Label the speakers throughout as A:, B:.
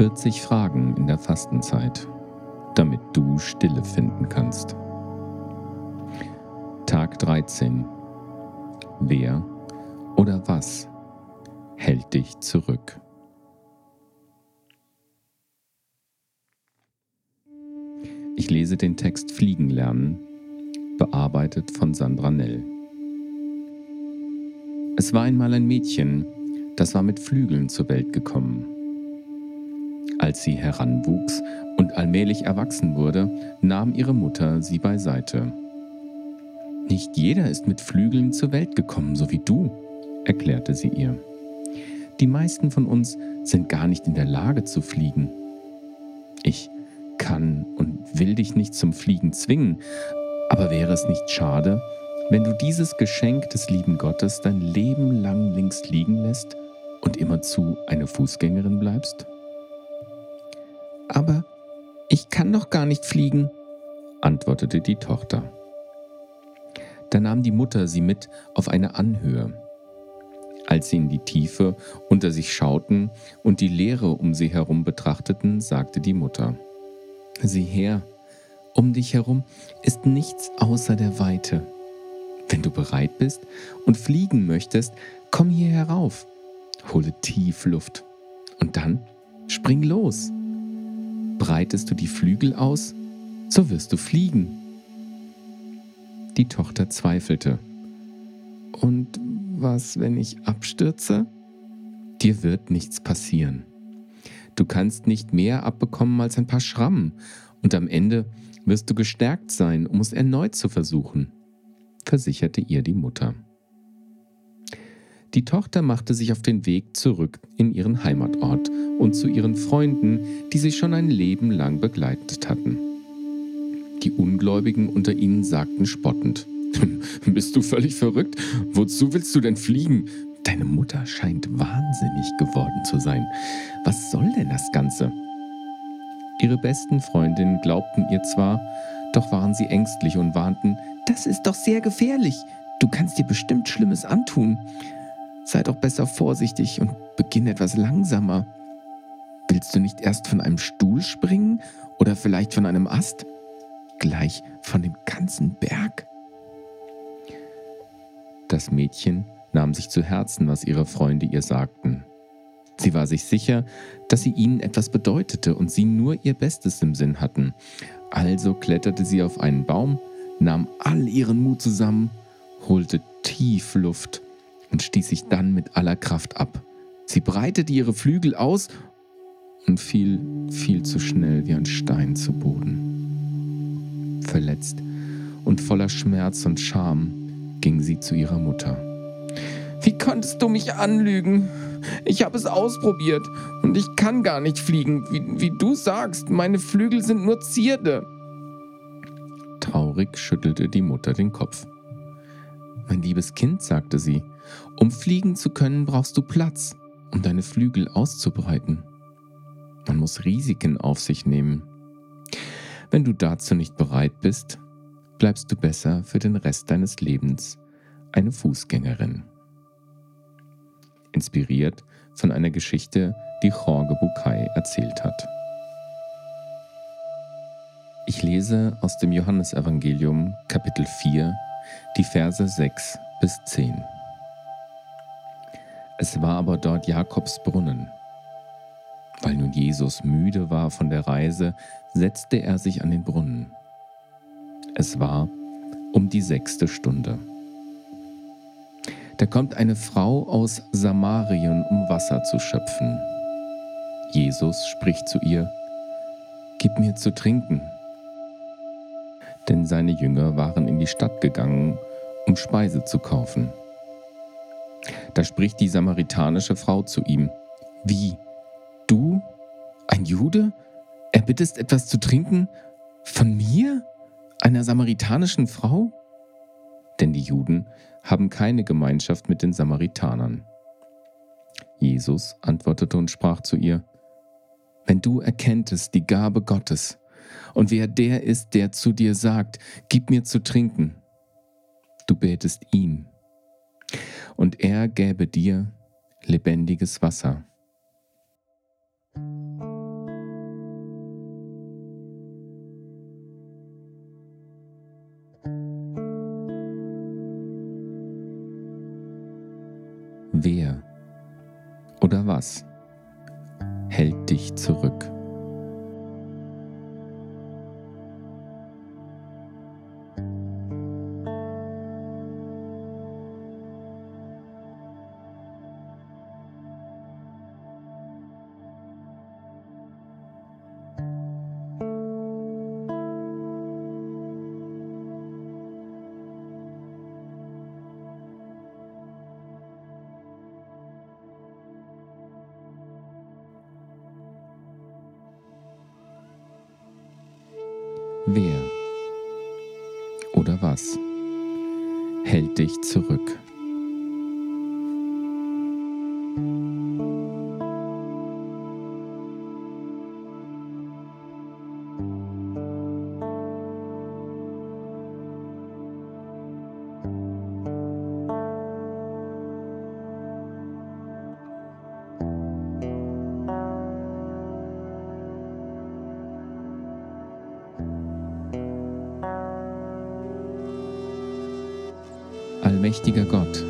A: 40 Fragen in der Fastenzeit, damit du Stille finden kannst. Tag 13. Wer oder was hält dich zurück? Ich lese den Text Fliegen lernen, bearbeitet von Sandra Nell. Es war einmal ein Mädchen, das war mit Flügeln zur Welt gekommen. Als sie heranwuchs und allmählich erwachsen wurde, nahm ihre Mutter sie beiseite. Nicht jeder ist mit Flügeln zur Welt gekommen, so wie du, erklärte sie ihr. Die meisten von uns sind gar nicht in der Lage zu fliegen. Ich kann und will dich nicht zum Fliegen zwingen, aber wäre es nicht schade, wenn du dieses Geschenk des lieben Gottes dein Leben lang links liegen lässt und immerzu eine Fußgängerin bleibst?
B: Aber ich kann doch gar nicht fliegen, antwortete die Tochter.
A: Da nahm die Mutter sie mit auf eine Anhöhe. Als sie in die Tiefe unter sich schauten und die Leere um sie herum betrachteten, sagte die Mutter, Sieh her, um dich herum ist nichts außer der Weite. Wenn du bereit bist und fliegen möchtest, komm hier herauf, hole tief Luft und dann spring los breitest du die Flügel aus, so wirst du fliegen. Die Tochter zweifelte.
B: Und was, wenn ich abstürze?
A: Dir wird nichts passieren. Du kannst nicht mehr abbekommen als ein paar Schrammen und am Ende wirst du gestärkt sein, um es erneut zu versuchen, versicherte ihr die Mutter. Die Tochter machte sich auf den Weg zurück in ihren Heimatort und zu ihren Freunden, die sie schon ein Leben lang begleitet hatten. Die Ungläubigen unter ihnen sagten spottend, Bist du völlig verrückt? Wozu willst du denn fliegen? Deine Mutter scheint wahnsinnig geworden zu sein. Was soll denn das Ganze? Ihre besten Freundinnen glaubten ihr zwar, doch waren sie ängstlich und warnten,
B: das ist doch sehr gefährlich. Du kannst dir bestimmt Schlimmes antun. Sei doch besser vorsichtig und beginn etwas langsamer. Willst du nicht erst von einem Stuhl springen oder vielleicht von einem Ast? Gleich von dem ganzen Berg?
A: Das Mädchen nahm sich zu Herzen, was ihre Freunde ihr sagten. Sie war sich sicher, dass sie ihnen etwas bedeutete und sie nur ihr Bestes im Sinn hatten. Also kletterte sie auf einen Baum, nahm all ihren Mut zusammen, holte tief Luft und stieß sich dann mit aller Kraft ab. Sie breitete ihre Flügel aus und fiel viel zu schnell wie ein Stein zu Boden. Verletzt und voller Schmerz und Scham ging sie zu ihrer Mutter.
B: Wie konntest du mich anlügen? Ich habe es ausprobiert und ich kann gar nicht fliegen. Wie, wie du sagst, meine Flügel sind nur Zierde.
A: Traurig schüttelte die Mutter den Kopf. Mein liebes Kind, sagte sie, um fliegen zu können, brauchst du Platz, um deine Flügel auszubreiten. Man muss Risiken auf sich nehmen. Wenn du dazu nicht bereit bist, bleibst du besser für den Rest deines Lebens eine Fußgängerin. Inspiriert von einer Geschichte, die Jorge Bucay erzählt hat. Ich lese aus dem Johannesevangelium Kapitel 4 die Verse 6 bis 10. Es war aber dort Jakobs Brunnen. Weil nun Jesus müde war von der Reise, setzte er sich an den Brunnen. Es war um die sechste Stunde. Da kommt eine Frau aus Samarien, um Wasser zu schöpfen. Jesus spricht zu ihr, Gib mir zu trinken. Denn seine Jünger waren in die Stadt gegangen, um Speise zu kaufen. Da spricht die samaritanische Frau zu ihm, Wie, du, ein Jude, erbittest etwas zu trinken von mir, einer samaritanischen Frau? Denn die Juden haben keine Gemeinschaft mit den Samaritanern. Jesus antwortete und sprach zu ihr, Wenn du erkenntest die Gabe Gottes und wer der ist, der zu dir sagt, gib mir zu trinken, du betest ihm. Und er gäbe dir lebendiges Wasser. Wer oder was hält dich zurück? Wer oder was hält dich zurück? Allmächtiger Gott,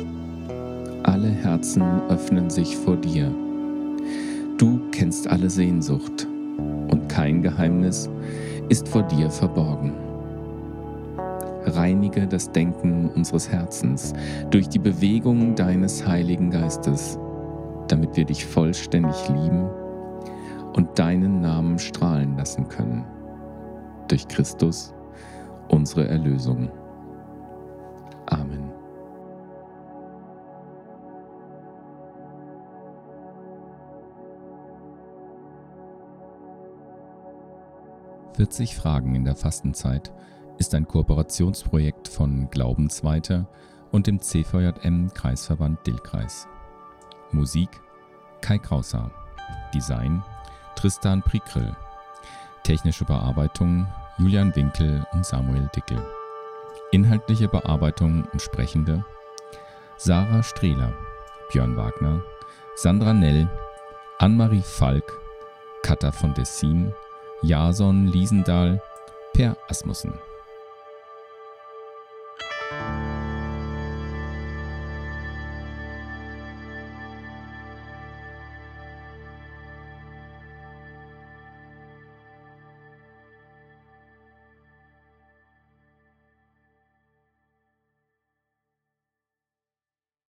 A: alle Herzen öffnen sich vor dir. Du kennst alle Sehnsucht und kein Geheimnis ist vor dir verborgen. Reinige das Denken unseres Herzens durch die Bewegung deines Heiligen Geistes, damit wir dich vollständig lieben und deinen Namen strahlen lassen können. Durch Christus, unsere Erlösung. 40 Fragen in der Fastenzeit ist ein Kooperationsprojekt von Glaubensweiter und dem CVJM Kreisverband Dillkreis. Musik Kai Krauser. Design Tristan Prikrill. Technische Bearbeitung Julian Winkel und Samuel Dickel. Inhaltliche Bearbeitung und Sprechende Sarah Strehler, Björn Wagner, Sandra Nell, Anne-Marie Falk, Katha von Dessin, Jason Liesendahl, Per Asmussen.